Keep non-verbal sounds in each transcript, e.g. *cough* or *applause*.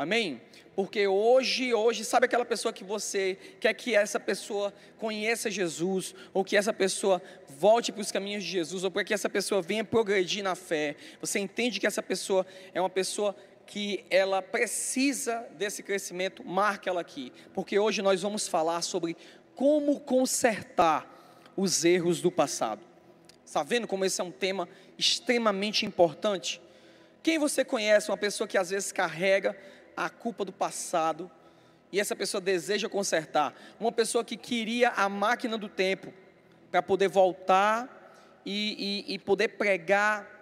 Amém? Porque hoje, hoje, sabe aquela pessoa que você quer que essa pessoa conheça Jesus, ou que essa pessoa volte para os caminhos de Jesus, ou para que essa pessoa venha progredir na fé. Você entende que essa pessoa é uma pessoa que ela precisa desse crescimento, marque ela aqui, porque hoje nós vamos falar sobre como consertar os erros do passado. Está vendo como esse é um tema extremamente importante? Quem você conhece, uma pessoa que às vezes carrega a culpa do passado e essa pessoa deseja consertar. Uma pessoa que queria a máquina do tempo para poder voltar e, e, e poder pregar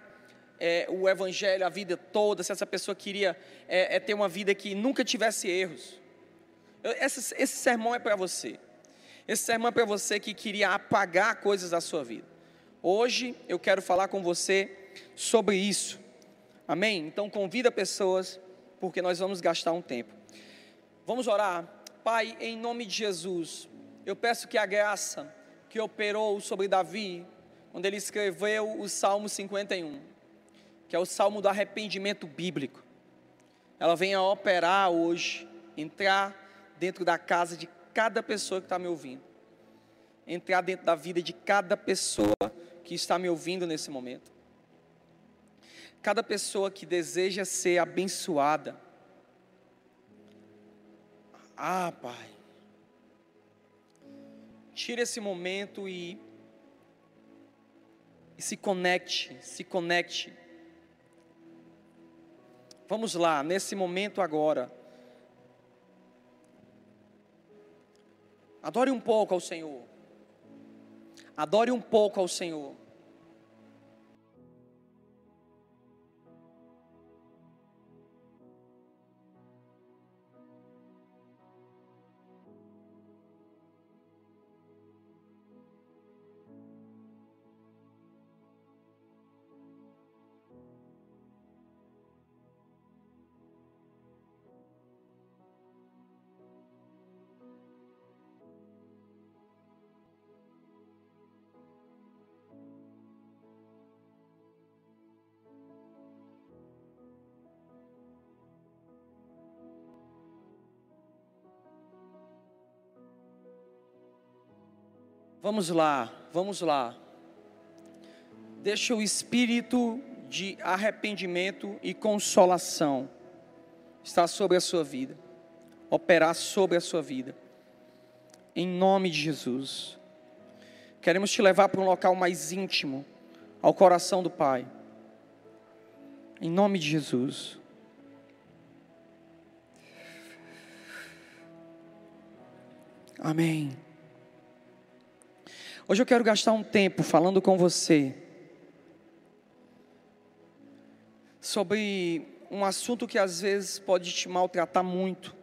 é, o evangelho a vida toda. Se essa pessoa queria é, é ter uma vida que nunca tivesse erros. Esse, esse sermão é para você. Esse sermão é para você que queria apagar coisas da sua vida. Hoje eu quero falar com você sobre isso. Amém? Então convida pessoas porque nós vamos gastar um tempo. Vamos orar. Pai, em nome de Jesus, eu peço que a graça que operou sobre Davi, quando ele escreveu o Salmo 51, que é o salmo do arrependimento bíblico, ela venha operar hoje, entrar dentro da casa de cada pessoa que está me ouvindo, entrar dentro da vida de cada pessoa que está me ouvindo nesse momento cada pessoa que deseja ser abençoada. Ah, Pai, tire esse momento e, e se conecte, se conecte. Vamos lá, nesse momento agora. Adore um pouco ao Senhor. Adore um pouco ao Senhor. Vamos lá, vamos lá. Deixa o espírito de arrependimento e consolação estar sobre a sua vida, operar sobre a sua vida. Em nome de Jesus. Queremos te levar para um local mais íntimo, ao coração do Pai. Em nome de Jesus. Amém. Hoje eu quero gastar um tempo falando com você sobre um assunto que às vezes pode te maltratar muito.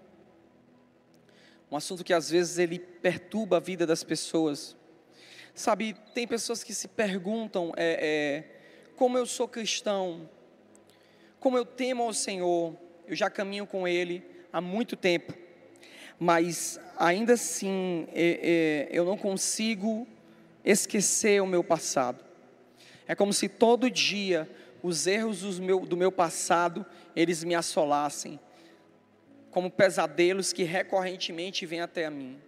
Um assunto que às vezes ele perturba a vida das pessoas. Sabe, tem pessoas que se perguntam é, é, como eu sou cristão, como eu temo ao Senhor, eu já caminho com Ele há muito tempo, mas ainda assim é, é eu não consigo esquecer o meu passado. É como se todo dia os erros do meu, do meu passado, eles me assolassem, como pesadelos que recorrentemente vêm até a mim.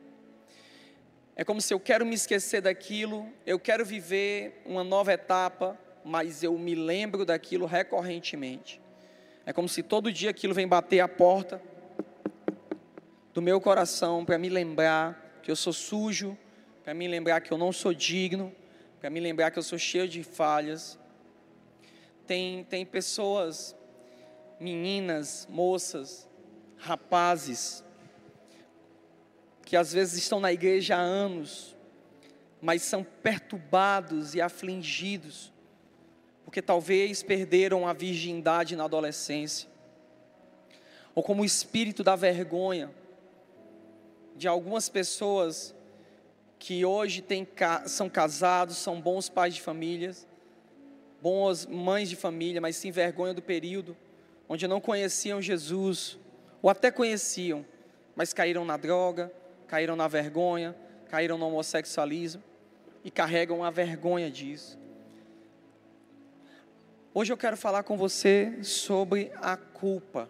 É como se eu quero me esquecer daquilo, eu quero viver uma nova etapa, mas eu me lembro daquilo recorrentemente. É como se todo dia aquilo vem bater a porta do meu coração para me lembrar que eu sou sujo, para me lembrar que eu não sou digno, para me lembrar que eu sou cheio de falhas. Tem, tem pessoas, meninas, moças, rapazes, que às vezes estão na igreja há anos, mas são perturbados e afligidos, porque talvez perderam a virgindade na adolescência, ou como o espírito da vergonha de algumas pessoas que hoje tem, são casados, são bons pais de famílias, boas mães de família, mas se envergonham do período onde não conheciam Jesus, ou até conheciam, mas caíram na droga, caíram na vergonha, caíram no homossexualismo e carregam a vergonha disso. Hoje eu quero falar com você sobre a culpa.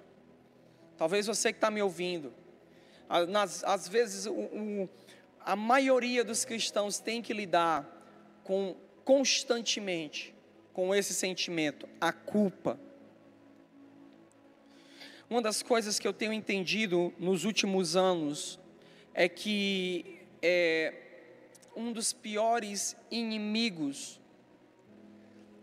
Talvez você que está me ouvindo. Às vezes, o, a maioria dos cristãos tem que lidar com constantemente com esse sentimento, a culpa. Uma das coisas que eu tenho entendido nos últimos anos é que é, um dos piores inimigos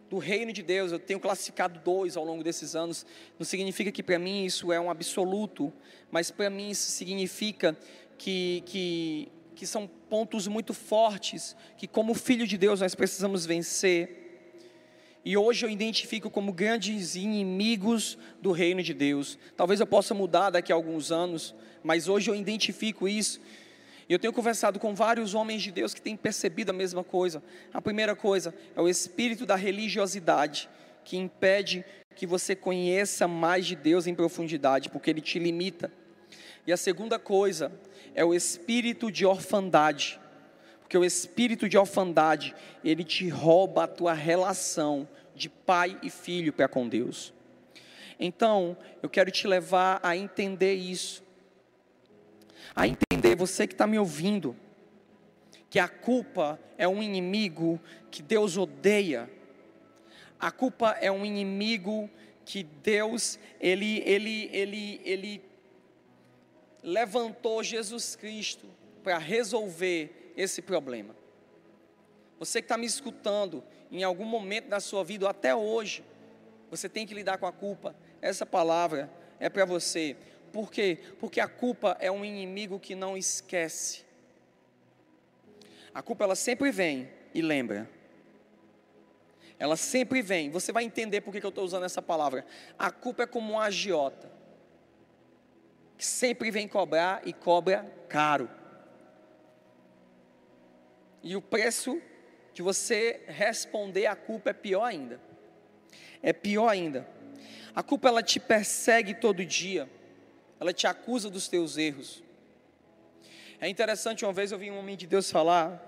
do reino de Deus, eu tenho classificado dois ao longo desses anos, não significa que para mim isso é um absoluto, mas para mim isso significa que, que, que são pontos muito fortes, que como filho de Deus nós precisamos vencer. E hoje eu identifico como grandes inimigos do reino de Deus. Talvez eu possa mudar daqui a alguns anos, mas hoje eu identifico isso e eu tenho conversado com vários homens de Deus que têm percebido a mesma coisa. A primeira coisa é o espírito da religiosidade, que impede que você conheça mais de Deus em profundidade, porque ele te limita. E a segunda coisa é o espírito de orfandade, porque o espírito de orfandade, ele te rouba a tua relação de pai e filho para com Deus. Então, eu quero te levar a entender isso a entender, você que está me ouvindo, que a culpa é um inimigo que Deus odeia. A culpa é um inimigo que Deus, ele, ele, ele, ele levantou Jesus Cristo para resolver esse problema. Você que está me escutando, em algum momento da sua vida, ou até hoje, você tem que lidar com a culpa. Essa palavra é para você. Por quê? Porque a culpa é um inimigo que não esquece. A culpa ela sempre vem e lembra. Ela sempre vem. Você vai entender por que eu estou usando essa palavra. A culpa é como um agiota. Que sempre vem cobrar e cobra caro. E o preço de você responder à culpa é pior ainda. É pior ainda. A culpa ela te persegue todo dia ela te acusa dos teus erros. É interessante, uma vez eu vi um homem de Deus falar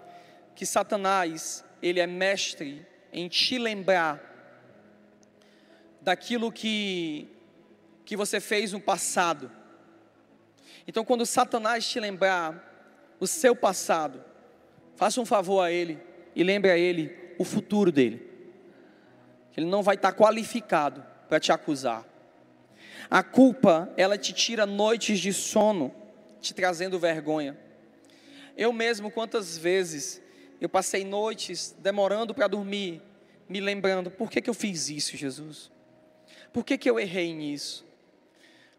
que Satanás, ele é mestre em te lembrar daquilo que, que você fez no passado. Então, quando Satanás te lembrar o seu passado, faça um favor a ele e lembre a ele o futuro dele. Ele não vai estar qualificado para te acusar. A culpa, ela te tira noites de sono, te trazendo vergonha. Eu mesmo, quantas vezes eu passei noites demorando para dormir, me lembrando: por que, que eu fiz isso, Jesus? Por que, que eu errei nisso?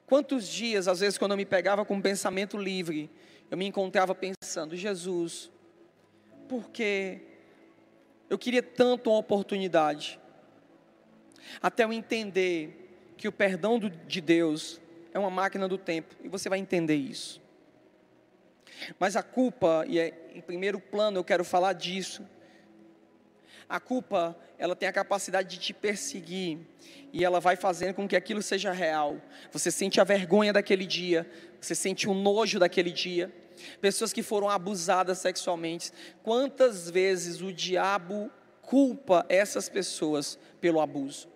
Quantos dias, às vezes, quando eu me pegava com um pensamento livre, eu me encontrava pensando: Jesus, por que eu queria tanto uma oportunidade? Até eu entender que o perdão de Deus é uma máquina do tempo, e você vai entender isso. Mas a culpa, e é, em primeiro plano eu quero falar disso, a culpa, ela tem a capacidade de te perseguir, e ela vai fazendo com que aquilo seja real. Você sente a vergonha daquele dia, você sente o nojo daquele dia. Pessoas que foram abusadas sexualmente, quantas vezes o diabo culpa essas pessoas pelo abuso?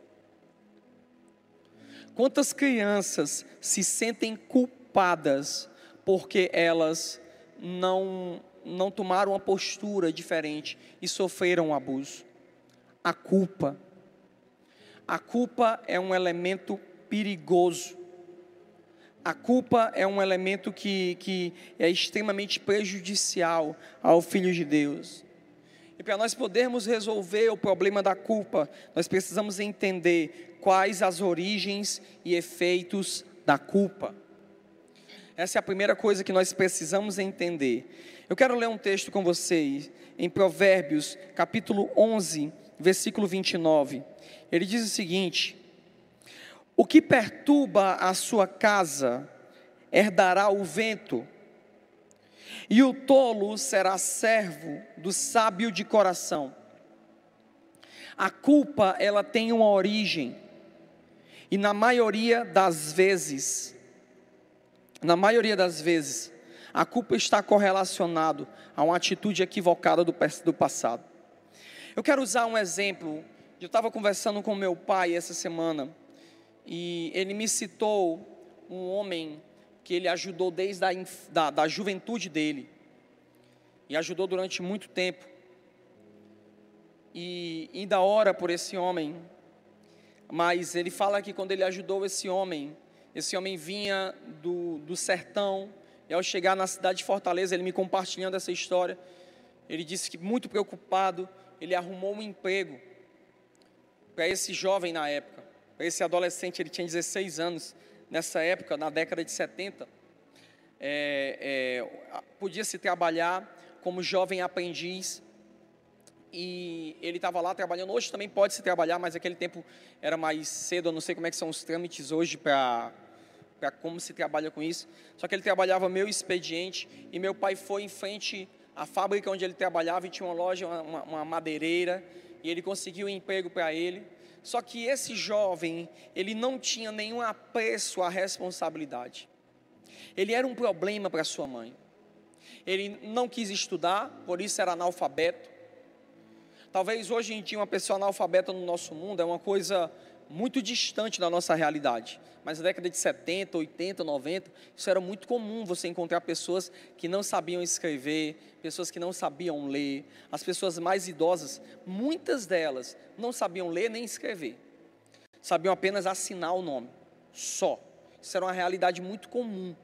Quantas crianças se sentem culpadas porque elas não, não tomaram uma postura diferente e sofreram um abuso? A culpa. A culpa é um elemento perigoso. A culpa é um elemento que, que é extremamente prejudicial ao Filho de Deus. E para nós podermos resolver o problema da culpa, nós precisamos entender quais as origens e efeitos da culpa. Essa é a primeira coisa que nós precisamos entender. Eu quero ler um texto com vocês em Provérbios, capítulo 11, versículo 29. Ele diz o seguinte: O que perturba a sua casa herdará o vento, e o tolo será servo do sábio de coração. A culpa, ela tem uma origem. E na maioria das vezes, na maioria das vezes, a culpa está correlacionado a uma atitude equivocada do, do passado. Eu quero usar um exemplo. Eu estava conversando com meu pai essa semana e ele me citou um homem que ele ajudou desde a da, da juventude dele. E ajudou durante muito tempo. E ainda ora por esse homem. Mas ele fala que quando ele ajudou esse homem, esse homem vinha do, do sertão, e ao chegar na cidade de Fortaleza, ele me compartilhando essa história, ele disse que muito preocupado, ele arrumou um emprego para esse jovem na época, para esse adolescente, ele tinha 16 anos, nessa época, na década de 70, é, é, podia se trabalhar como jovem aprendiz e ele estava lá trabalhando. Hoje também pode se trabalhar, mas aquele tempo era mais cedo. Eu não sei como é que são os trâmites hoje para para como se trabalha com isso. Só que ele trabalhava meu expediente e meu pai foi em frente à fábrica onde ele trabalhava e tinha uma loja, uma, uma madeireira e ele conseguiu um emprego para ele. Só que esse jovem, ele não tinha nenhum apreço à responsabilidade. Ele era um problema para sua mãe. Ele não quis estudar, por isso era analfabeto. Talvez hoje em dia uma pessoa analfabeta no nosso mundo é uma coisa muito distante da nossa realidade. Mas na década de 70, 80, 90, isso era muito comum você encontrar pessoas que não sabiam escrever, pessoas que não sabiam ler. As pessoas mais idosas, muitas delas não sabiam ler nem escrever. Sabiam apenas assinar o nome, só. Isso era uma realidade muito comum.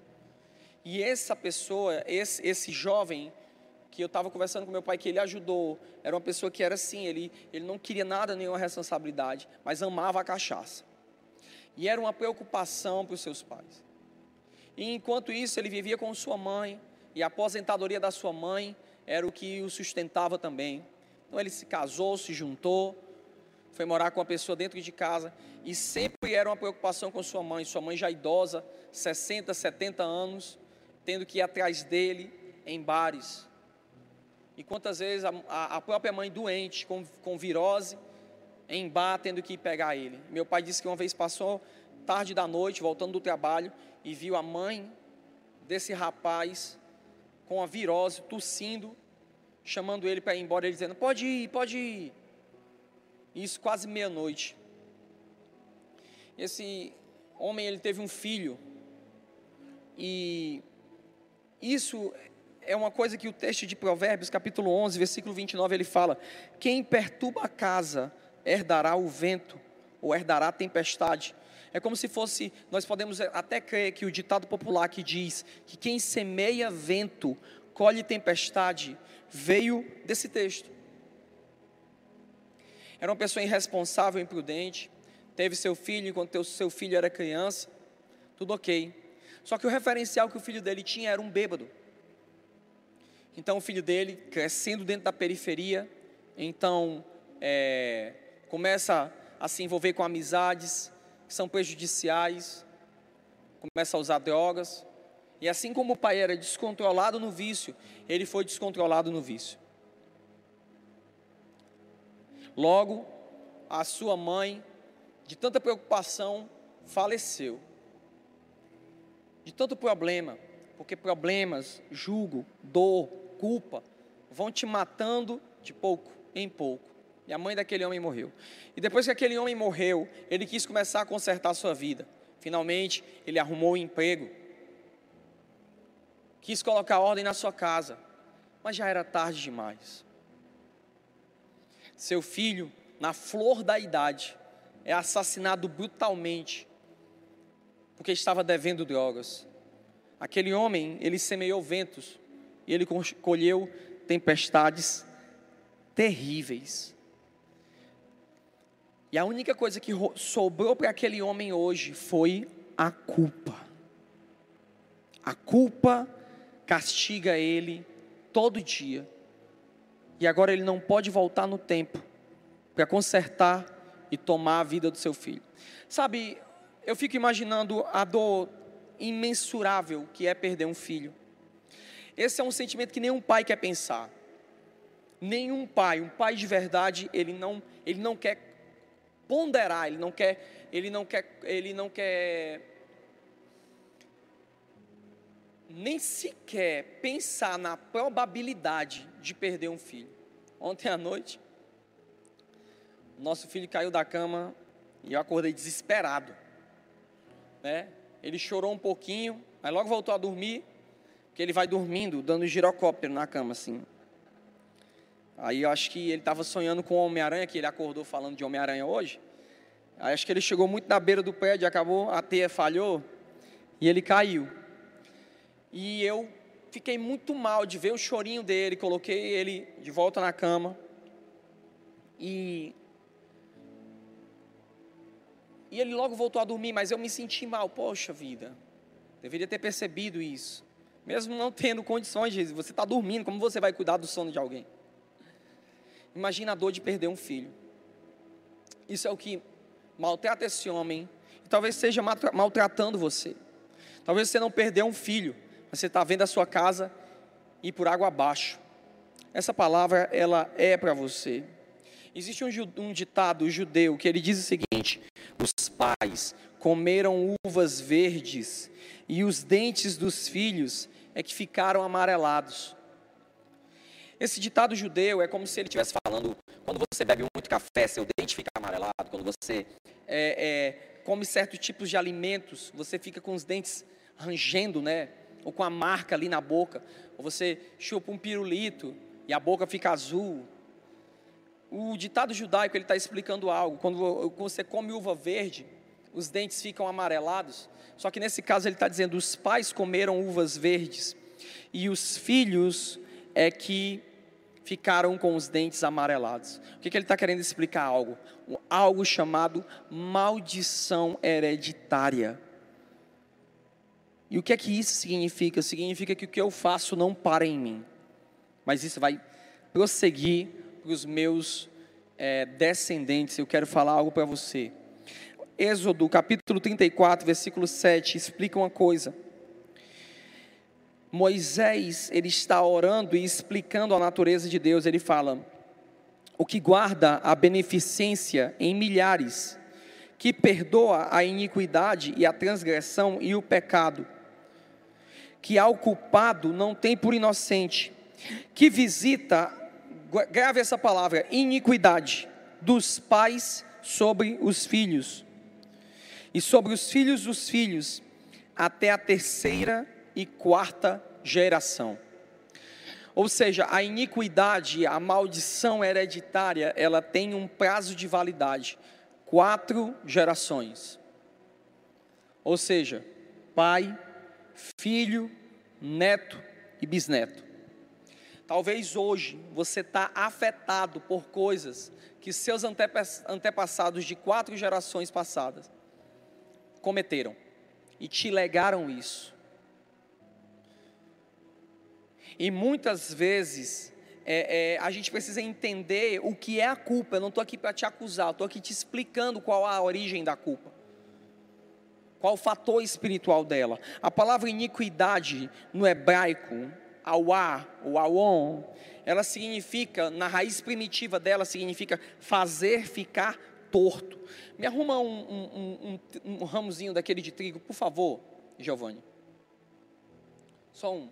E essa pessoa, esse, esse jovem, que eu estava conversando com meu pai, que ele ajudou, era uma pessoa que era assim, ele, ele não queria nada, nenhuma responsabilidade, mas amava a cachaça. E era uma preocupação para os seus pais. E enquanto isso, ele vivia com sua mãe, e a aposentadoria da sua mãe era o que o sustentava também. Então ele se casou, se juntou, foi morar com uma pessoa dentro de casa, e sempre era uma preocupação com sua mãe, sua mãe já idosa, 60, 70 anos, tendo que ir atrás dele em bares, e quantas vezes a, a própria mãe doente, com, com virose, em bar, tendo que ir pegar ele. Meu pai disse que uma vez passou tarde da noite, voltando do trabalho, e viu a mãe desse rapaz com a virose, tossindo, chamando ele para ir embora, ele dizendo: Pode ir, pode ir. Isso quase meia-noite. Esse homem, ele teve um filho, e isso é uma coisa que o texto de Provérbios, capítulo 11, versículo 29, ele fala: Quem perturba a casa herdará o vento, ou herdará a tempestade. É como se fosse, nós podemos até crer que o ditado popular que diz que quem semeia vento colhe tempestade, veio desse texto. Era uma pessoa irresponsável, imprudente, teve seu filho enquanto seu filho era criança, tudo ok. Só que o referencial que o filho dele tinha era um bêbado. Então o filho dele, crescendo dentro da periferia, então é, começa a se envolver com amizades que são prejudiciais, começa a usar drogas. E assim como o pai era descontrolado no vício, ele foi descontrolado no vício. Logo, a sua mãe, de tanta preocupação, faleceu. De tanto problema, porque problemas, julgo, dor, culpa, vão te matando de pouco em pouco. E a mãe daquele homem morreu. E depois que aquele homem morreu, ele quis começar a consertar a sua vida. Finalmente, ele arrumou um emprego. Quis colocar ordem na sua casa. Mas já era tarde demais. Seu filho, na flor da idade, é assassinado brutalmente porque estava devendo drogas. Aquele homem, ele semeou ventos e ele colheu tempestades terríveis. E a única coisa que sobrou para aquele homem hoje foi a culpa. A culpa castiga ele todo dia. E agora ele não pode voltar no tempo para consertar e tomar a vida do seu filho. Sabe, eu fico imaginando a dor imensurável que é perder um filho. Esse é um sentimento que nenhum pai quer pensar. Nenhum pai, um pai de verdade, ele não, ele não quer ponderar, ele não quer, ele não quer, ele não quer nem sequer pensar na probabilidade de perder um filho. Ontem à noite, nosso filho caiu da cama e eu acordei desesperado, né? ele chorou um pouquinho, aí logo voltou a dormir, porque ele vai dormindo, dando girocóptero na cama, assim. Aí eu acho que ele estava sonhando com o Homem-Aranha, que ele acordou falando de Homem-Aranha hoje. Aí acho que ele chegou muito na beira do prédio, acabou, a teia falhou e ele caiu. E eu fiquei muito mal de ver o chorinho dele, coloquei ele de volta na cama. E e ele logo voltou a dormir, mas eu me senti mal. Poxa vida, deveria ter percebido isso. Mesmo não tendo condições, de você está dormindo, como você vai cuidar do sono de alguém? Imagina a dor de perder um filho. Isso é o que maltrata esse homem, e talvez esteja maltratando você. Talvez você não perdeu um filho, mas você está vendo a sua casa ir por água abaixo. Essa palavra, ela é para você. Existe um, um ditado judeu que ele diz o seguinte: os pais comeram uvas verdes e os dentes dos filhos é que ficaram amarelados. Esse ditado judeu é como se ele estivesse falando: quando você bebe muito café, seu dente fica amarelado. Quando você é, é, come certos tipos de alimentos, você fica com os dentes rangendo, né? Ou com a marca ali na boca. Ou você chupa um pirulito e a boca fica azul. O ditado judaico ele está explicando algo. Quando você come uva verde, os dentes ficam amarelados. Só que nesse caso ele está dizendo: os pais comeram uvas verdes e os filhos é que ficaram com os dentes amarelados. O que, que ele está querendo explicar? Algo, algo chamado maldição hereditária. E o que é que isso significa? Significa que o que eu faço não para em mim, mas isso vai prosseguir para os meus é, descendentes. Eu quero falar algo para você. Êxodo capítulo 34, versículo 7, explica uma coisa. Moisés, ele está orando e explicando a natureza de Deus, ele fala: o que guarda a beneficência em milhares, que perdoa a iniquidade e a transgressão e o pecado, que ao culpado não tem por inocente, que visita, grave essa palavra, iniquidade dos pais sobre os filhos, e sobre os filhos dos filhos, até a terceira e quarta geração. Ou seja, a iniquidade, a maldição hereditária, ela tem um prazo de validade, quatro gerações. Ou seja, pai, filho, neto e bisneto. Talvez hoje você está afetado por coisas que seus antepassados de quatro gerações passadas cometeram e te legaram isso. E muitas vezes é, é, a gente precisa entender o que é a culpa. Eu não estou aqui para te acusar, estou aqui te explicando qual a origem da culpa. Qual o fator espiritual dela. A palavra iniquidade no hebraico, awá, ou awon, ela significa, na raiz primitiva dela, significa fazer ficar torto. Me arruma um, um, um, um ramozinho daquele de trigo, por favor, Giovanni. Só um.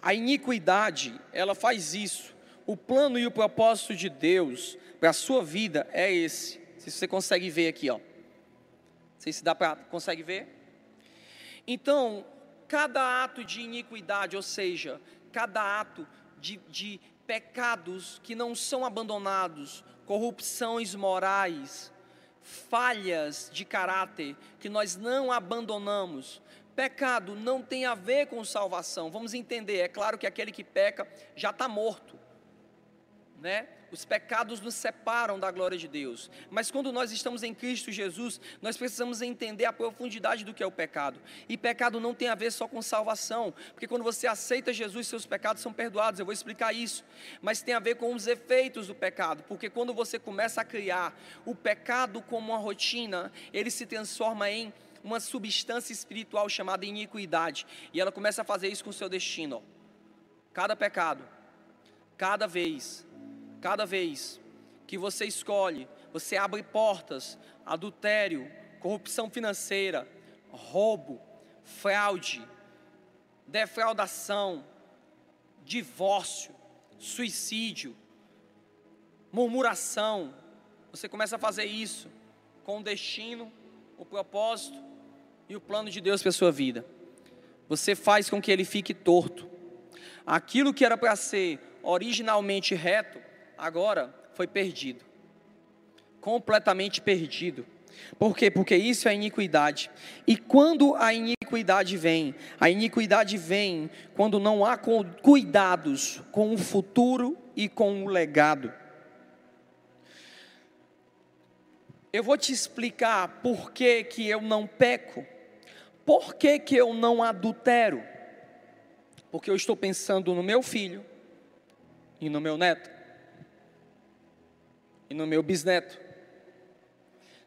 A iniquidade, ela faz isso. O plano e o propósito de Deus para a sua vida é esse. Se você consegue ver aqui, ó. Não sei se dá para consegue ver. Então, cada ato de iniquidade, ou seja, cada ato de, de pecados que não são abandonados, corrupções morais, falhas de caráter que nós não abandonamos. Pecado não tem a ver com salvação. Vamos entender, é claro que aquele que peca já está morto, né? Os pecados nos separam da glória de Deus. Mas quando nós estamos em Cristo Jesus, nós precisamos entender a profundidade do que é o pecado. E pecado não tem a ver só com salvação, porque quando você aceita Jesus, seus pecados são perdoados. Eu vou explicar isso. Mas tem a ver com os efeitos do pecado, porque quando você começa a criar o pecado como uma rotina, ele se transforma em uma substância espiritual chamada iniquidade. E ela começa a fazer isso com o seu destino. Cada pecado, cada vez Cada vez que você escolhe, você abre portas, adultério, corrupção financeira, roubo, fraude, defraudação, divórcio, suicídio, murmuração. Você começa a fazer isso com o destino, o propósito e o plano de Deus para a sua vida. Você faz com que ele fique torto. Aquilo que era para ser originalmente reto, agora foi perdido. Completamente perdido. Por quê? Porque isso é iniquidade. E quando a iniquidade vem, a iniquidade vem quando não há cuidados com o futuro e com o legado. Eu vou te explicar por que, que eu não peco, por que, que eu não adultero. Porque eu estou pensando no meu filho e no meu neto e no meu bisneto.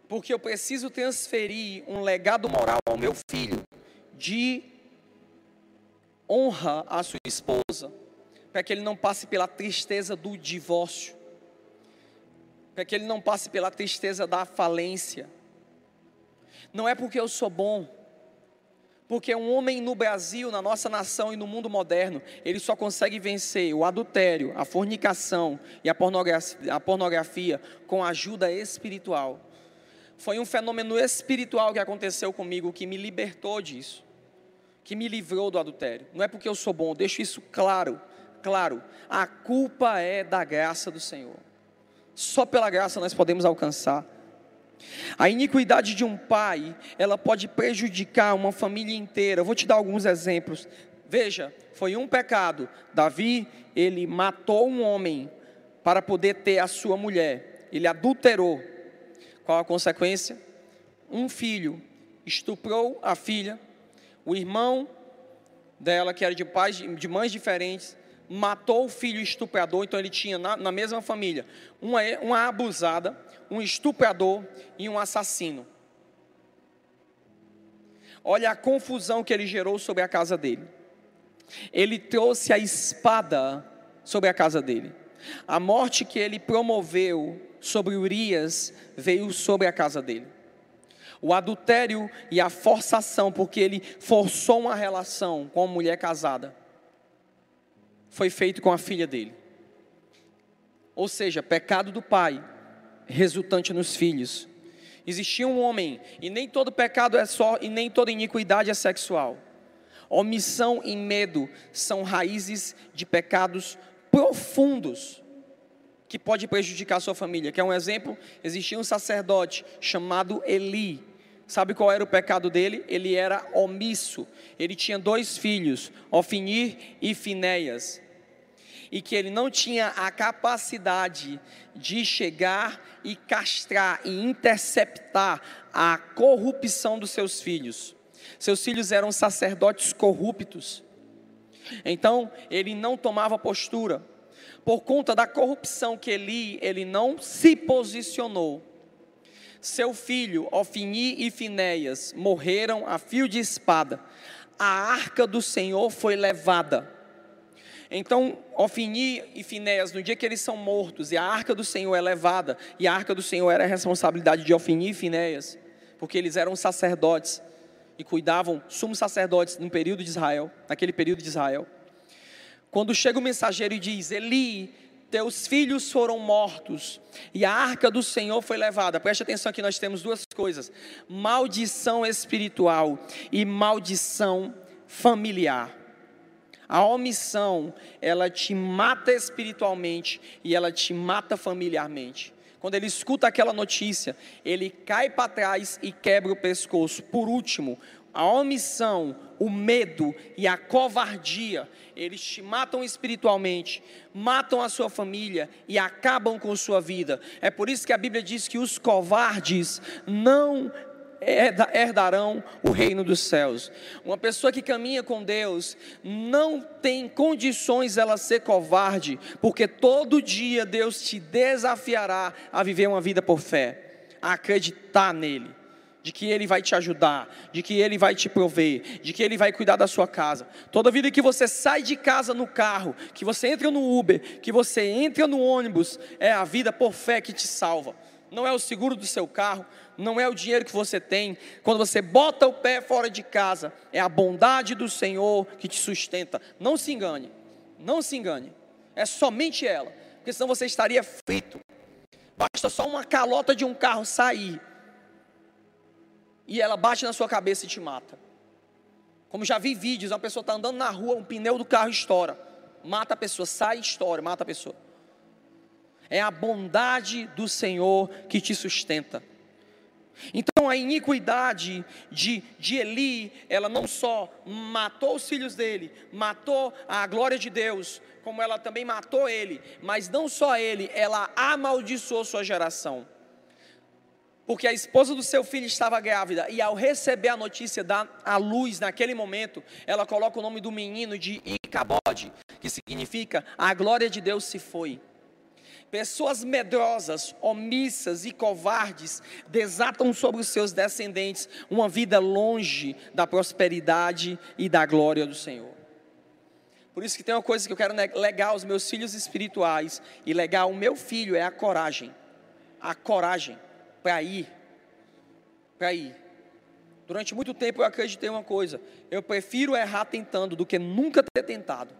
Porque eu preciso transferir um legado moral ao meu filho de honra à sua esposa, para que ele não passe pela tristeza do divórcio, para que ele não passe pela tristeza da falência. Não é porque eu sou bom, porque um homem no Brasil, na nossa nação e no mundo moderno, ele só consegue vencer o adultério, a fornicação e a pornografia, a pornografia com ajuda espiritual. Foi um fenômeno espiritual que aconteceu comigo que me libertou disso, que me livrou do adultério. Não é porque eu sou bom, deixo isso claro, claro. A culpa é da graça do Senhor. Só pela graça nós podemos alcançar. A iniquidade de um pai, ela pode prejudicar uma família inteira. Eu vou te dar alguns exemplos. Veja, foi um pecado. Davi, ele matou um homem para poder ter a sua mulher. Ele adulterou. Qual a consequência? Um filho estuprou a filha. O irmão dela, que era de pais de mães diferentes, matou o filho estuprador, então ele tinha na, na mesma família uma, uma abusada, um estuprador e um assassino. Olha a confusão que ele gerou sobre a casa dele. Ele trouxe a espada sobre a casa dele. A morte que ele promoveu sobre Urias veio sobre a casa dele. O adultério e a forçação, porque ele forçou uma relação com uma mulher casada foi feito com a filha dele. Ou seja, pecado do pai, resultante nos filhos. Existia um homem, e nem todo pecado é só, e nem toda iniquidade é sexual. Omissão e medo são raízes de pecados profundos que pode prejudicar a sua família. Quer um exemplo? Existia um sacerdote chamado Eli. Sabe qual era o pecado dele? Ele era omisso. Ele tinha dois filhos, Ofinir e Finéias e que ele não tinha a capacidade de chegar e castrar e interceptar a corrupção dos seus filhos. Seus filhos eram sacerdotes corruptos. Então, ele não tomava postura. Por conta da corrupção que ele, ele não se posicionou. Seu filho, Ofini e Finéias, morreram a fio de espada. A arca do Senhor foi levada então, Ofini e Finéas, no dia que eles são mortos e a arca do Senhor é levada, e a arca do Senhor era a responsabilidade de Ofini e Finéas, porque eles eram sacerdotes e cuidavam, sumos sacerdotes no período de Israel, naquele período de Israel. Quando chega o mensageiro e diz: Eli, teus filhos foram mortos e a arca do Senhor foi levada. Preste atenção aqui, nós temos duas coisas: maldição espiritual e maldição familiar. A omissão, ela te mata espiritualmente e ela te mata familiarmente. Quando ele escuta aquela notícia, ele cai para trás e quebra o pescoço. Por último, a omissão, o medo e a covardia, eles te matam espiritualmente, matam a sua família e acabam com sua vida. É por isso que a Bíblia diz que os covardes não herdarão o reino dos céus. Uma pessoa que caminha com Deus não tem condições ela ser covarde, porque todo dia Deus te desafiará a viver uma vida por fé, a acreditar nele. De que Ele vai te ajudar, de que Ele vai te prover, de que Ele vai cuidar da sua casa. Toda vida que você sai de casa no carro, que você entra no Uber, que você entra no ônibus, é a vida por fé que te salva. Não é o seguro do seu carro, não é o dinheiro que você tem. Quando você bota o pé fora de casa, é a bondade do Senhor que te sustenta. Não se engane, não se engane. É somente ela, porque senão você estaria frito. Basta só uma calota de um carro sair. e ela bate na sua cabeça e te mata. Como já vi vídeos, uma pessoa está andando na rua, um pneu do carro estoura, mata a pessoa, sai e estoura, mata a pessoa. É a bondade do Senhor que te sustenta. Então a iniquidade de, de Eli, ela não só matou os filhos dele, matou a glória de Deus, como ela também matou ele, mas não só ele, ela amaldiçoou sua geração. Porque a esposa do seu filho estava grávida e ao receber a notícia da a luz naquele momento, ela coloca o nome do menino de Icabode, que significa a glória de Deus se foi. Pessoas medrosas, omissas e covardes desatam sobre os seus descendentes uma vida longe da prosperidade e da glória do Senhor. Por isso que tem uma coisa que eu quero legar aos meus filhos espirituais e legar ao meu filho é a coragem. A coragem para ir. Para ir. Durante muito tempo eu acreditei uma coisa: eu prefiro errar tentando do que nunca ter tentado.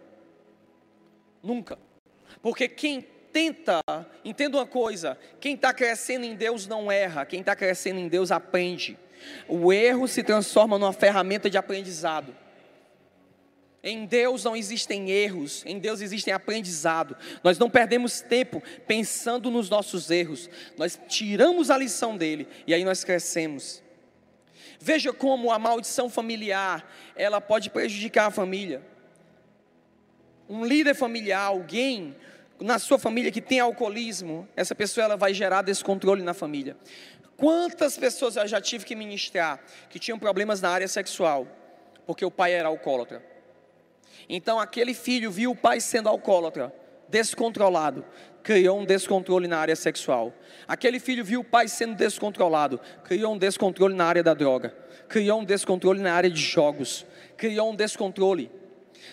Nunca. Porque quem tenta, entenda uma coisa: quem está crescendo em Deus não erra, quem está crescendo em Deus aprende. O erro se transforma numa ferramenta de aprendizado. Em Deus não existem erros, em Deus existem aprendizado. Nós não perdemos tempo pensando nos nossos erros, nós tiramos a lição dele e aí nós crescemos. Veja como a maldição familiar, ela pode prejudicar a família. Um líder familiar, alguém na sua família que tem alcoolismo, essa pessoa ela vai gerar descontrole na família. Quantas pessoas eu já tive que ministrar que tinham problemas na área sexual, porque o pai era alcoólatra. Então aquele filho viu o pai sendo alcoólatra, descontrolado, criou um descontrole na área sexual. Aquele filho viu o pai sendo descontrolado, criou um descontrole na área da droga, criou um descontrole na área de jogos, criou um descontrole.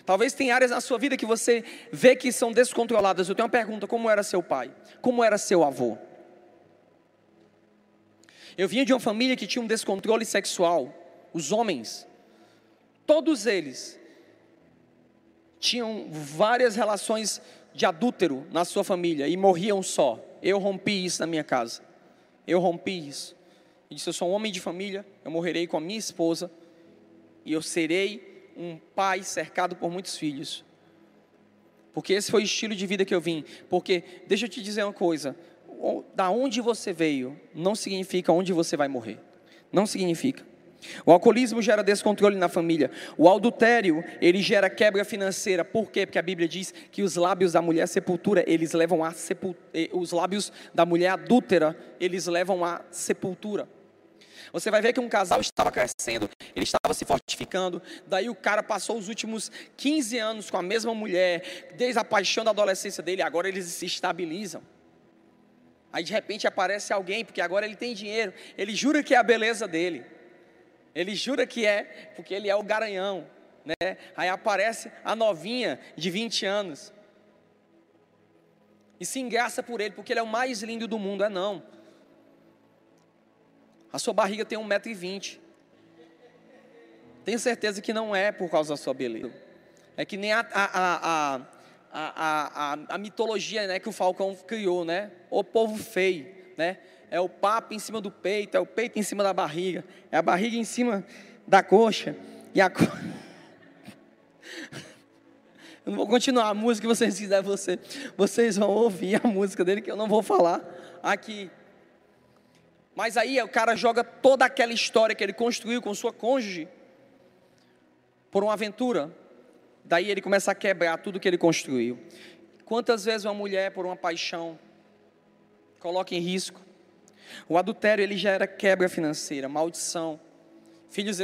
Talvez tenha áreas na sua vida que você vê que são descontroladas. Eu tenho uma pergunta: como era seu pai? Como era seu avô? Eu vinha de uma família que tinha um descontrole sexual. Os homens, todos eles, tinham várias relações de adúltero na sua família e morriam só. Eu rompi isso na minha casa. Eu rompi isso. E disse: Eu sou um homem de família, eu morrerei com a minha esposa e eu serei um pai cercado por muitos filhos. Porque esse foi o estilo de vida que eu vim. Porque, deixa eu te dizer uma coisa: da onde você veio não significa onde você vai morrer. Não significa. O alcoolismo gera descontrole na família. O adultério, ele gera quebra financeira. Por quê? Porque a Bíblia diz que os lábios da mulher sepultura, eles levam a sepultura. Eh, os lábios da mulher adúltera, eles levam a sepultura. Você vai ver que um casal estava crescendo, ele estava se fortificando. Daí o cara passou os últimos 15 anos com a mesma mulher, desde a paixão da adolescência dele, agora eles se estabilizam. Aí de repente aparece alguém, porque agora ele tem dinheiro, ele jura que é a beleza dele. Ele jura que é, porque ele é o garanhão, né? Aí aparece a novinha de 20 anos. E se engraça por ele, porque ele é o mais lindo do mundo, é não. A sua barriga tem 1,20m. Tenho certeza que não é por causa da sua beleza. É que nem a, a, a, a, mitologia né, que o Falcão criou, né? O povo feio, né? É o papo em cima do peito, é o peito em cima da barriga, é a barriga em cima da coxa. E a co... *laughs* Eu não vou continuar a música, vocês quiserem, você, vocês vão ouvir a música dele, que eu não vou falar aqui. Mas aí o cara joga toda aquela história que ele construiu com sua cônjuge por uma aventura. Daí ele começa a quebrar tudo que ele construiu. Quantas vezes uma mulher, por uma paixão, coloca em risco? O adultério ele gera quebra financeira, maldição, filhos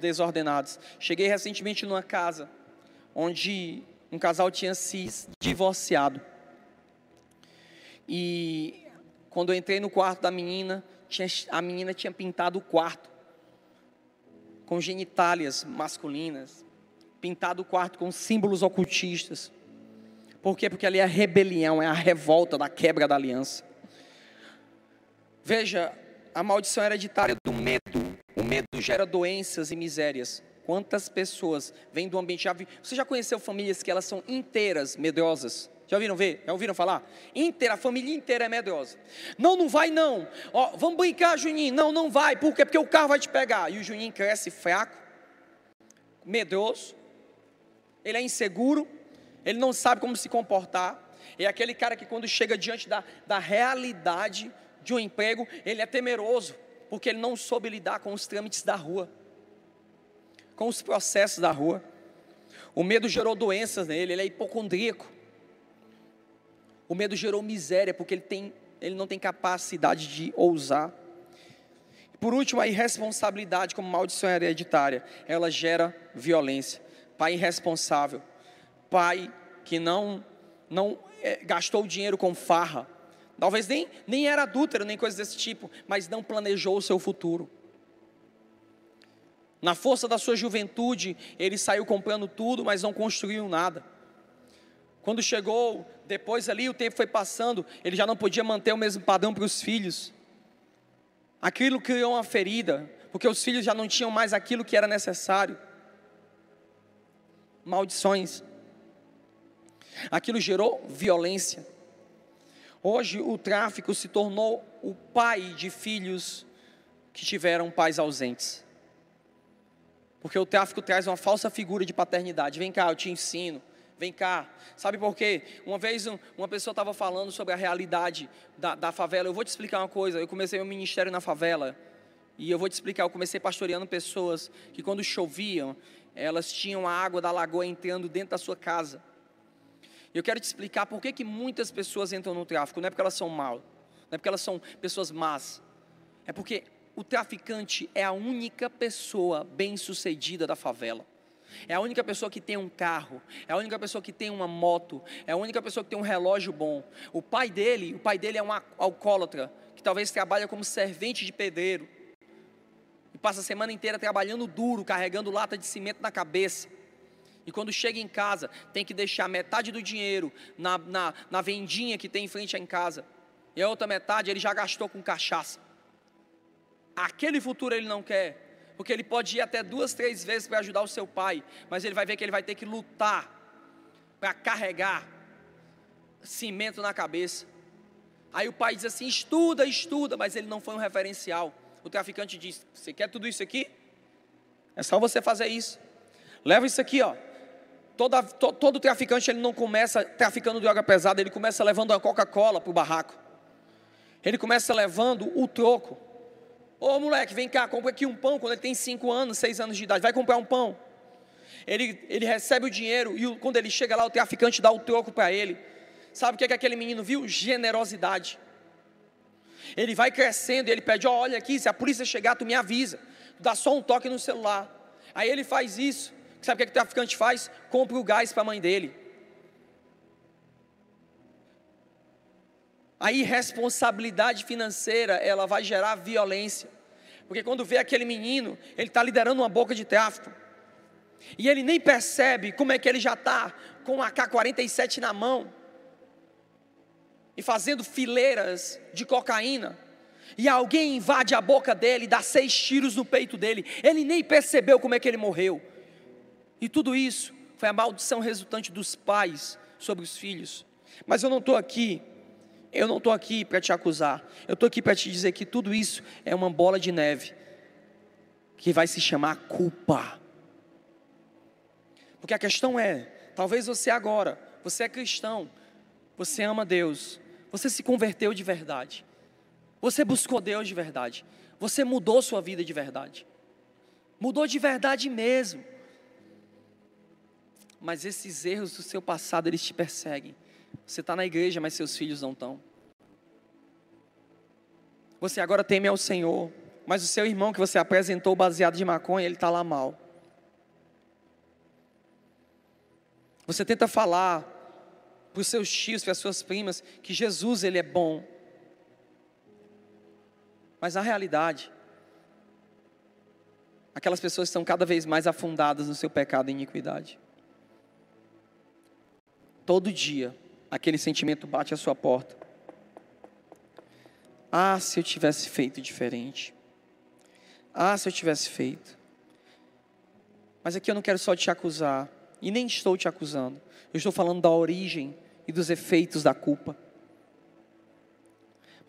desordenados. Cheguei recentemente numa casa onde um casal tinha se divorciado. E quando eu entrei no quarto da menina, tinha, a menina tinha pintado o quarto com genitálias masculinas, pintado o quarto com símbolos ocultistas. Por quê? Porque ali é a rebelião, é a revolta da quebra da aliança. Veja, a maldição hereditária do medo. O medo gera doenças e misérias. Quantas pessoas vêm do ambiente. Você já conheceu famílias que elas são inteiras medrosas? Já ouviram ver? Já ouviram falar? Inteira, a família inteira é medrosa. Não, não vai não. Ó, vamos brincar, Juninho. Não, não vai. Por quê? Porque o carro vai te pegar. E o Juninho cresce fraco, medroso. Ele é inseguro. Ele não sabe como se comportar. É aquele cara que quando chega diante da, da realidade de um emprego, ele é temeroso. Porque ele não soube lidar com os trâmites da rua. Com os processos da rua. O medo gerou doenças nele. Ele é hipocondríaco. O medo gerou miséria, porque ele, tem, ele não tem capacidade de ousar. Por último, a irresponsabilidade como maldição hereditária, ela gera violência. Pai irresponsável, pai que não, não é, gastou dinheiro com farra, talvez nem, nem era adúltero, nem coisa desse tipo, mas não planejou o seu futuro. Na força da sua juventude, ele saiu comprando tudo, mas não construiu nada. Quando chegou, depois ali o tempo foi passando, ele já não podia manter o mesmo padrão para os filhos. Aquilo criou uma ferida, porque os filhos já não tinham mais aquilo que era necessário. Maldições. Aquilo gerou violência. Hoje o tráfico se tornou o pai de filhos que tiveram pais ausentes. Porque o tráfico traz uma falsa figura de paternidade. Vem cá, eu te ensino vem cá. Sabe por quê? Uma vez uma pessoa estava falando sobre a realidade da, da favela. Eu vou te explicar uma coisa. Eu comecei meu ministério na favela. E eu vou te explicar. Eu comecei pastoreando pessoas que, quando choviam, elas tinham a água da lagoa entrando dentro da sua casa. Eu quero te explicar por que, que muitas pessoas entram no tráfico. Não é porque elas são mal, não é porque elas são pessoas más. É porque o traficante é a única pessoa bem-sucedida da favela. É a única pessoa que tem um carro, é a única pessoa que tem uma moto, é a única pessoa que tem um relógio bom. O pai dele, o pai dele é um alcoólatra, que talvez trabalha como servente de pedreiro. E passa a semana inteira trabalhando duro, carregando lata de cimento na cabeça. E quando chega em casa, tem que deixar metade do dinheiro na, na, na vendinha que tem em frente em casa. E a outra metade ele já gastou com cachaça. Aquele futuro ele não quer porque ele pode ir até duas, três vezes para ajudar o seu pai, mas ele vai ver que ele vai ter que lutar para carregar cimento na cabeça. Aí o pai diz assim: estuda, estuda, mas ele não foi um referencial. O traficante diz: Você quer tudo isso aqui? É só você fazer isso. Leva isso aqui, ó. Toda, to, todo traficante ele não começa traficando droga pesada, ele começa levando a Coca-Cola para o barraco. Ele começa levando o troco. Ô moleque, vem cá, compra aqui um pão quando ele tem 5 anos, 6 anos de idade. Vai comprar um pão. Ele, ele recebe o dinheiro e quando ele chega lá, o traficante dá o troco para ele. Sabe o que, é que aquele menino viu? Generosidade. Ele vai crescendo e ele pede: oh, Olha aqui, se a polícia chegar, tu me avisa. Dá só um toque no celular. Aí ele faz isso. Sabe o que, é que o traficante faz? Compra o gás para a mãe dele. A irresponsabilidade financeira ela vai gerar violência. Porque quando vê aquele menino, ele está liderando uma boca de tráfico. E ele nem percebe como é que ele já está com a K-47 na mão. E fazendo fileiras de cocaína. E alguém invade a boca dele, dá seis tiros no peito dele. Ele nem percebeu como é que ele morreu. E tudo isso foi a maldição resultante dos pais sobre os filhos. Mas eu não estou aqui eu não estou aqui para te acusar, eu estou aqui para te dizer que tudo isso é uma bola de neve, que vai se chamar culpa. Porque a questão é: talvez você agora, você é cristão, você ama Deus, você se converteu de verdade, você buscou Deus de verdade, você mudou sua vida de verdade, mudou de verdade mesmo. Mas esses erros do seu passado, eles te perseguem. Você está na igreja, mas seus filhos não estão. Você agora teme ao Senhor, mas o seu irmão que você apresentou baseado de maconha, ele está lá mal. Você tenta falar para os seus tios, para as suas primas, que Jesus ele é bom. Mas na realidade, aquelas pessoas estão cada vez mais afundadas no seu pecado e iniquidade. Todo dia, aquele sentimento bate à sua porta. Ah, se eu tivesse feito diferente. Ah, se eu tivesse feito. Mas aqui eu não quero só te acusar, e nem estou te acusando. Eu estou falando da origem e dos efeitos da culpa.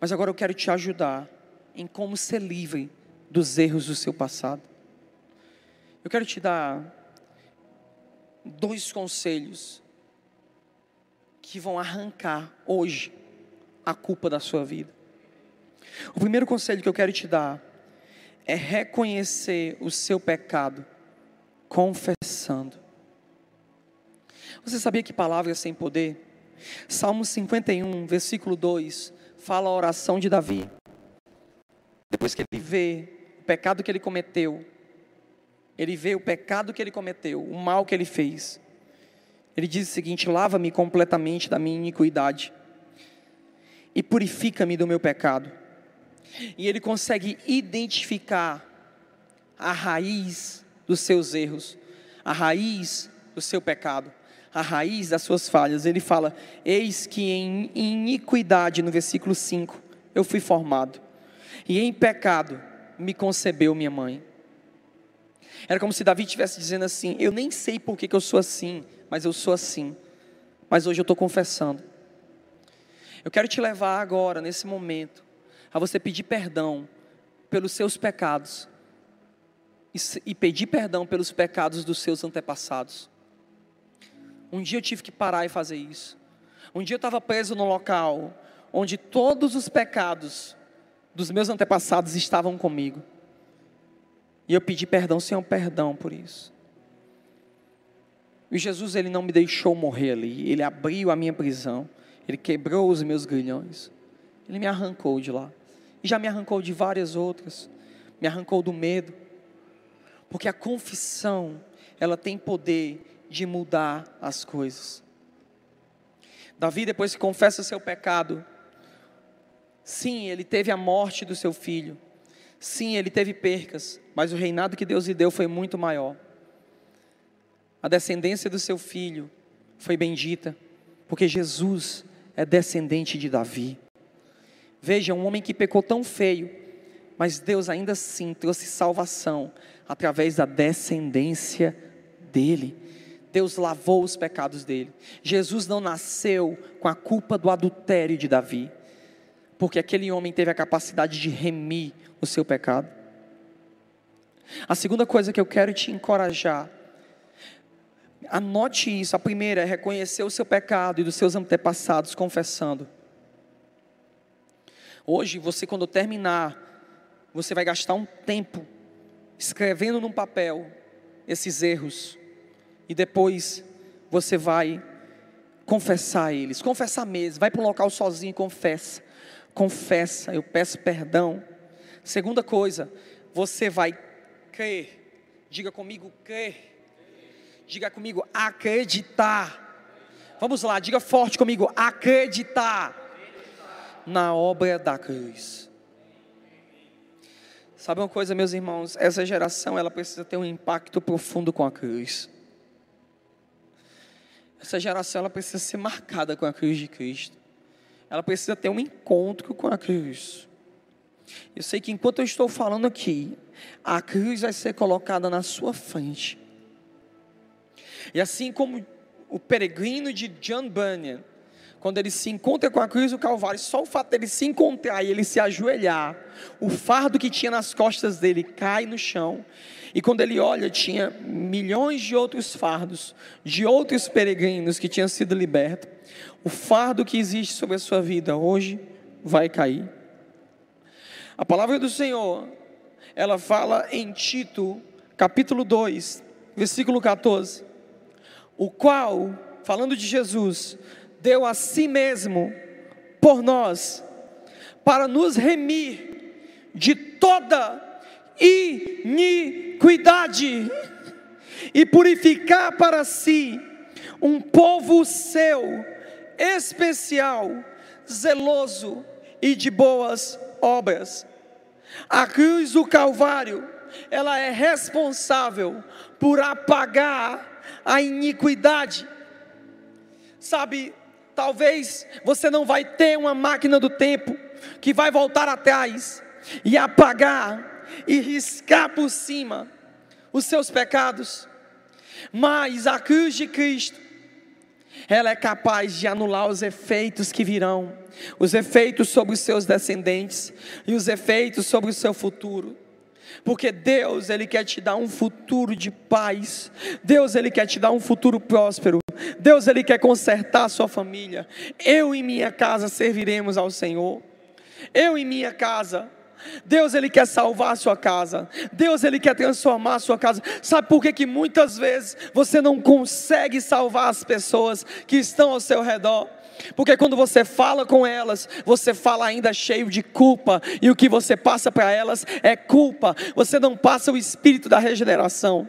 Mas agora eu quero te ajudar em como ser livre dos erros do seu passado. Eu quero te dar dois conselhos que vão arrancar hoje a culpa da sua vida. O primeiro conselho que eu quero te dar é reconhecer o seu pecado, confessando. Você sabia que palavras sem poder? Salmo 51, versículo 2, fala a oração de Davi. Depois que ele vê o pecado que ele cometeu, ele vê o pecado que ele cometeu, o mal que ele fez. Ele diz o seguinte: lava-me completamente da minha iniquidade e purifica-me do meu pecado. E ele consegue identificar a raiz dos seus erros, a raiz do seu pecado, a raiz das suas falhas. Ele fala: Eis que em iniquidade, no versículo 5, eu fui formado, e em pecado me concebeu minha mãe. Era como se Davi estivesse dizendo assim: Eu nem sei por que, que eu sou assim, mas eu sou assim. Mas hoje eu estou confessando. Eu quero te levar agora, nesse momento, a você pedir perdão pelos seus pecados e pedir perdão pelos pecados dos seus antepassados. Um dia eu tive que parar e fazer isso. Um dia eu estava preso num local onde todos os pecados dos meus antepassados estavam comigo. E eu pedi perdão, Senhor, perdão por isso. E Jesus, Ele não me deixou morrer ali. Ele abriu a minha prisão. Ele quebrou os meus grilhões. Ele me arrancou de lá. E já me arrancou de várias outras. Me arrancou do medo. Porque a confissão, ela tem poder de mudar as coisas. Davi, depois que confessa seu pecado, sim, ele teve a morte do seu filho. Sim, ele teve percas, mas o reinado que Deus lhe deu foi muito maior. A descendência do seu filho foi bendita, porque Jesus é descendente de Davi. Veja, um homem que pecou tão feio, mas Deus ainda assim trouxe salvação através da descendência dele. Deus lavou os pecados dele. Jesus não nasceu com a culpa do adultério de Davi, porque aquele homem teve a capacidade de remir o seu pecado. A segunda coisa que eu quero te encorajar Anote isso. A primeira é reconhecer o seu pecado e dos seus antepassados, confessando. Hoje, você, quando terminar, você vai gastar um tempo escrevendo num papel esses erros. E depois você vai confessar eles. Confessar mesmo. Vai para um local sozinho e confessa. Confessa. Eu peço perdão. Segunda coisa, você vai crer. Diga comigo, crer Diga comigo, acreditar. Vamos lá, diga forte comigo, acreditar na obra da cruz. Sabe uma coisa, meus irmãos? Essa geração ela precisa ter um impacto profundo com a cruz. Essa geração ela precisa ser marcada com a cruz de Cristo. Ela precisa ter um encontro com a cruz. Eu sei que enquanto eu estou falando aqui, a cruz vai ser colocada na sua frente. E assim como o peregrino de John Bunyan, quando ele se encontra com a cruz do Calvário, só o fato dele se encontrar e ele se ajoelhar, o fardo que tinha nas costas dele cai no chão. E quando ele olha, tinha milhões de outros fardos, de outros peregrinos que tinham sido libertos. O fardo que existe sobre a sua vida hoje vai cair. A palavra do Senhor, ela fala em Tito, capítulo 2, versículo 14 o qual, falando de Jesus, deu a si mesmo por nós, para nos remir de toda iniquidade e purificar para si um povo seu, especial, zeloso e de boas obras. A cruz do Calvário, ela é responsável por apagar a iniquidade. Sabe, talvez você não vai ter uma máquina do tempo que vai voltar atrás e apagar e riscar por cima os seus pecados, mas a cruz de Cristo, ela é capaz de anular os efeitos que virão, os efeitos sobre os seus descendentes e os efeitos sobre o seu futuro. Porque Deus, ele quer te dar um futuro de paz. Deus, ele quer te dar um futuro próspero. Deus, ele quer consertar a sua família. Eu e minha casa serviremos ao Senhor. Eu e minha casa Deus ele quer salvar a sua casa. Deus ele quer transformar a sua casa. Sabe por que, que muitas vezes você não consegue salvar as pessoas que estão ao seu redor? Porque quando você fala com elas, você fala ainda cheio de culpa, e o que você passa para elas é culpa. Você não passa o espírito da regeneração.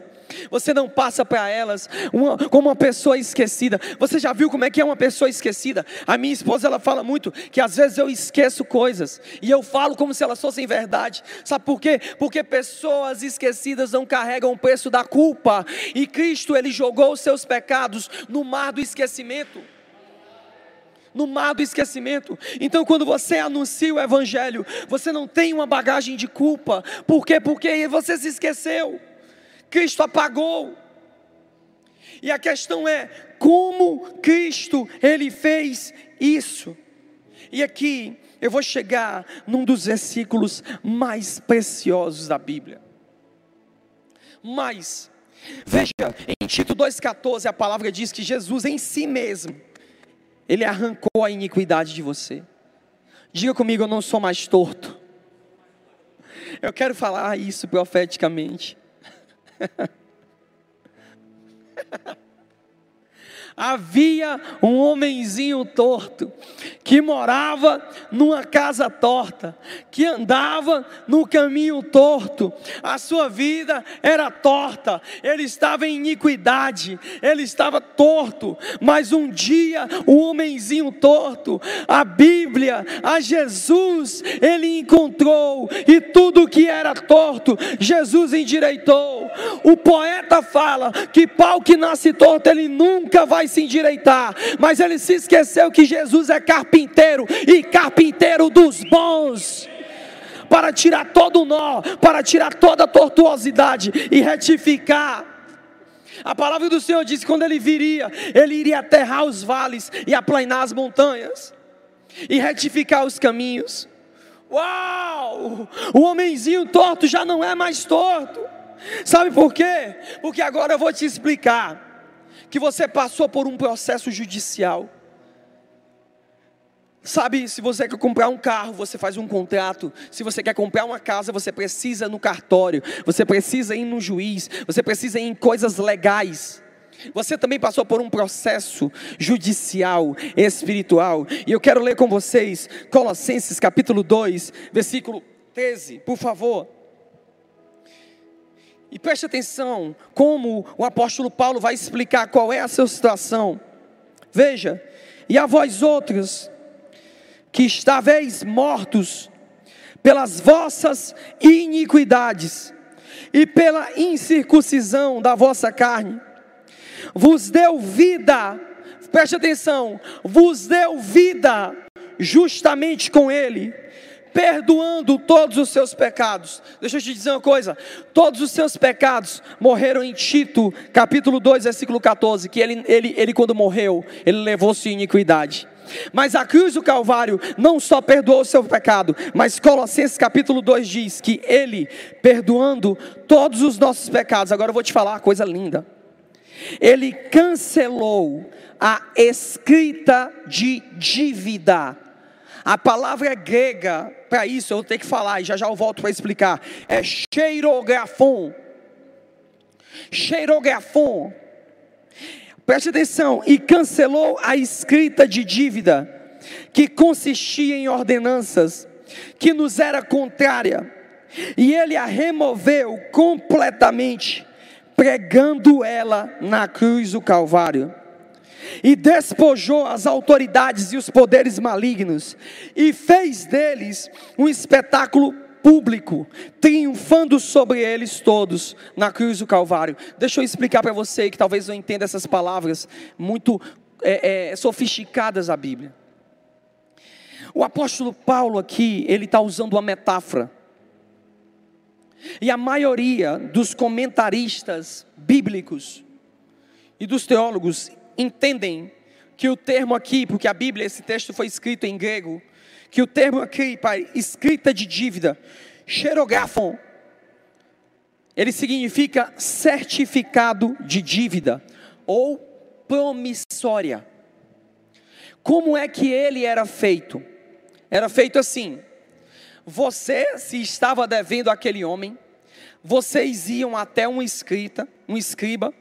Você não passa para elas uma, como uma pessoa esquecida. Você já viu como é que é uma pessoa esquecida? A minha esposa ela fala muito que às vezes eu esqueço coisas e eu falo como se elas fossem verdade. Sabe por quê? Porque pessoas esquecidas não carregam o preço da culpa e Cristo ele jogou os seus pecados no mar do esquecimento no mar do esquecimento. Então, quando você anuncia o Evangelho, você não tem uma bagagem de culpa. Por quê? Porque você se esqueceu. Cristo apagou. E a questão é como Cristo ele fez isso. E aqui eu vou chegar num dos versículos mais preciosos da Bíblia. Mas veja, em Tito 2:14 a palavra diz que Jesus em si mesmo ele arrancou a iniquidade de você. Diga comigo, eu não sou mais torto. Eu quero falar isso profeticamente. *laughs* Havia um homenzinho torto que morava numa casa torta, que andava no caminho torto, a sua vida era torta, ele estava em iniquidade, ele estava torto, mas um dia o homenzinho torto, a Bíblia, a Jesus, ele encontrou e tudo que era torto, Jesus endireitou. O poeta fala que pau que nasce torto, ele nunca vai vai se endireitar, mas ele se esqueceu que Jesus é carpinteiro e carpinteiro dos bons. Para tirar todo o nó, para tirar toda a tortuosidade e retificar. A palavra do Senhor diz que quando ele viria, ele iria aterrar os vales e aplanar as montanhas e retificar os caminhos. Uau! O homenzinho torto já não é mais torto. Sabe por quê? Porque agora eu vou te explicar que você passou por um processo judicial. Sabe, se você quer comprar um carro, você faz um contrato. Se você quer comprar uma casa, você precisa no cartório, você precisa ir no juiz, você precisa ir em coisas legais. Você também passou por um processo judicial, espiritual. E eu quero ler com vocês Colossenses capítulo 2, versículo 13, por favor. E preste atenção como o apóstolo Paulo vai explicar qual é a sua situação. Veja, e a vós outros, que estáveis mortos pelas vossas iniquidades e pela incircuncisão da vossa carne, vos deu vida, preste atenção, vos deu vida justamente com Ele perdoando todos os seus pecados. Deixa eu te dizer uma coisa: todos os seus pecados morreram em Tito, capítulo 2, versículo 14. Que ele, ele, ele quando morreu, ele levou sua iniquidade. Mas a cruz do Calvário não só perdoou o seu pecado, mas Colossenses capítulo 2 diz que ele, perdoando todos os nossos pecados, agora eu vou te falar uma coisa linda. Ele cancelou a escrita de dívida a palavra é grega para isso, eu vou ter que falar e já já eu volto para explicar. É cheirografon. Cheirografon. Preste atenção. E cancelou a escrita de dívida, que consistia em ordenanças, que nos era contrária. E ele a removeu completamente, pregando ela na cruz do Calvário e despojou as autoridades e os poderes malignos, e fez deles um espetáculo público, triunfando sobre eles todos na cruz do Calvário. Deixa eu explicar para você que talvez não entenda essas palavras muito é, é, sofisticadas da Bíblia. O apóstolo Paulo aqui, ele está usando uma metáfora. E a maioria dos comentaristas bíblicos e dos teólogos entendem que o termo aqui, porque a Bíblia, esse texto foi escrito em grego, que o termo aqui, pai, escrita de dívida, xerogafon, ele significa certificado de dívida ou promissória. Como é que ele era feito? Era feito assim: você, se estava devendo aquele homem, vocês iam até um escrita, um escriba,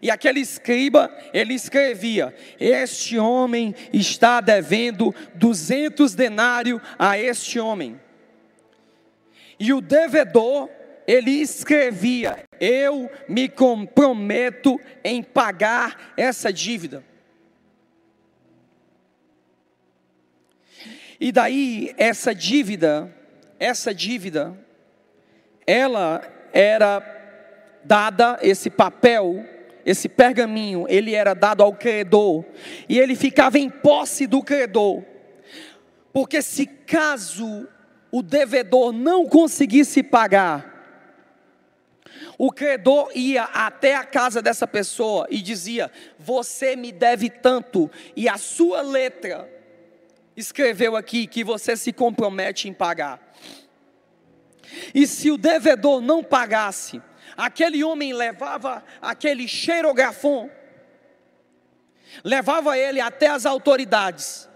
e aquele escriba, ele escrevia: Este homem está devendo 200 denários a este homem. E o devedor, ele escrevia: Eu me comprometo em pagar essa dívida. E daí, essa dívida, essa dívida, ela era dada, esse papel, esse pergaminho, ele era dado ao credor, e ele ficava em posse do credor, porque se caso o devedor não conseguisse pagar, o credor ia até a casa dessa pessoa e dizia: Você me deve tanto, e a sua letra escreveu aqui que você se compromete em pagar. E se o devedor não pagasse, aquele homem levava aquele xerografon, levava ele até as autoridades.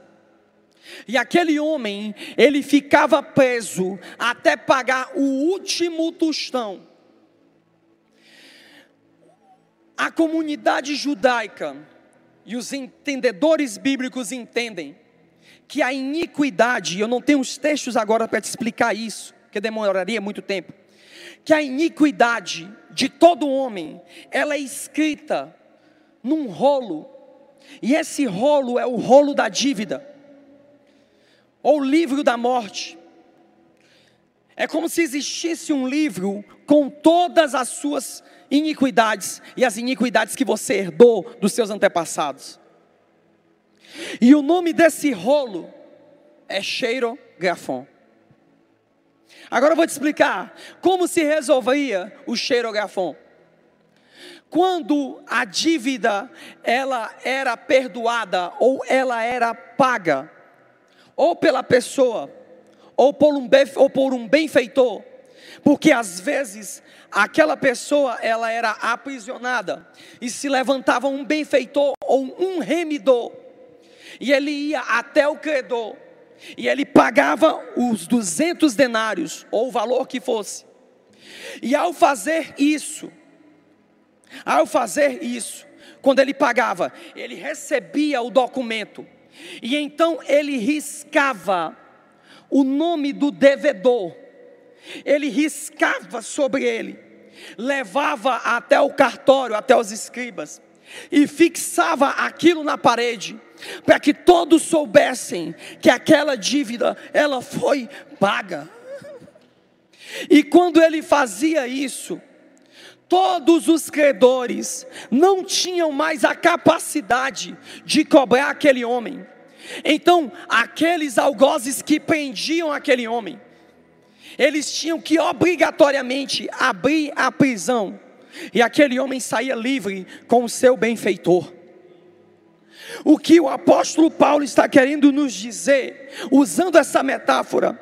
E aquele homem, ele ficava preso até pagar o último tostão. A comunidade judaica e os entendedores bíblicos entendem que a iniquidade, eu não tenho os textos agora para te explicar isso, que demoraria muito tempo, que a iniquidade de todo homem, ela é escrita num rolo, e esse rolo é o rolo da dívida, ou livro da morte. É como se existisse um livro com todas as suas iniquidades e as iniquidades que você herdou dos seus antepassados. E o nome desse rolo é cheiro grafon. Agora eu vou te explicar como se resolveria o cheiro grafon. Quando a dívida ela era perdoada ou ela era paga, ou pela pessoa, ou por um, ou por um benfeitor, porque às vezes aquela pessoa ela era aprisionada e se levantava um benfeitor ou um remidor e ele ia até o credor, e ele pagava os 200 denários, ou o valor que fosse. E ao fazer isso, ao fazer isso, quando ele pagava, ele recebia o documento, e então ele riscava o nome do devedor, ele riscava sobre ele, levava até o cartório, até os escribas, e fixava aquilo na parede, para que todos soubessem que aquela dívida ela foi paga. E quando ele fazia isso, todos os credores não tinham mais a capacidade de cobrar aquele homem. Então, aqueles algozes que prendiam aquele homem, eles tinham que obrigatoriamente abrir a prisão, e aquele homem saía livre com o seu benfeitor. O que o apóstolo Paulo está querendo nos dizer, usando essa metáfora,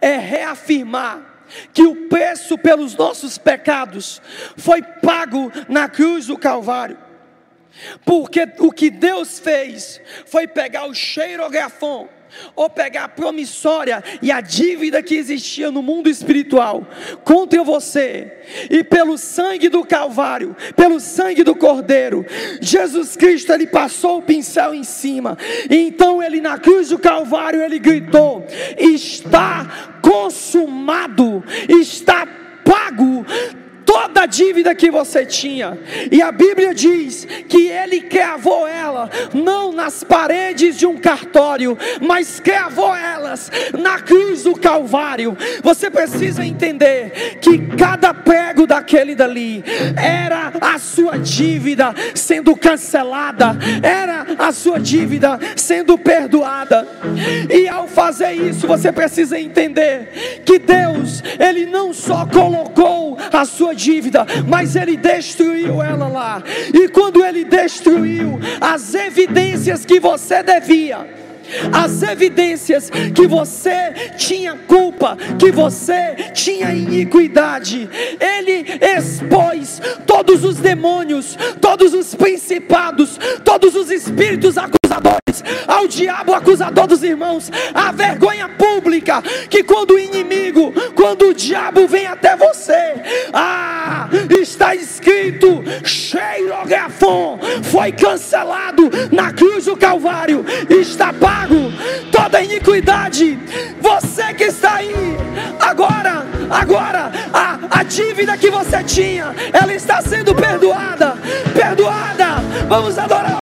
é reafirmar que o preço pelos nossos pecados foi pago na cruz do Calvário. Porque o que Deus fez foi pegar o cheirografão ou pegar a promissória e a dívida que existia no mundo espiritual contra você, e pelo sangue do Calvário, pelo sangue do Cordeiro, Jesus Cristo ele passou o pincel em cima, então ele na cruz do Calvário ele gritou: Está consumado, está pago toda a dívida que você tinha. E a Bíblia diz que ele cravou ela, não nas paredes de um cartório, mas cravou elas na cruz do Calvário. Você precisa entender que cada prego daquele dali era a sua dívida sendo cancelada, era a sua dívida sendo perdoada. E ao fazer isso, você precisa entender que Deus, ele não só colocou a sua dívida, mas ele destruiu ela lá. E quando ele destruiu as evidências que você devia, as evidências que você tinha culpa, que você tinha iniquidade. Ele expôs todos os demônios, todos os principados, todos os espíritos acusadores, ao diabo acusador dos irmãos, a vergonha pública que quando o inimigo, quando o diabo vem até você, está escrito, Sheirogafon, foi cancelado na cruz do Calvário, está pago toda iniquidade. Você que está aí, agora, agora, a, a dívida que você tinha, ela está sendo perdoada, perdoada. Vamos adorar.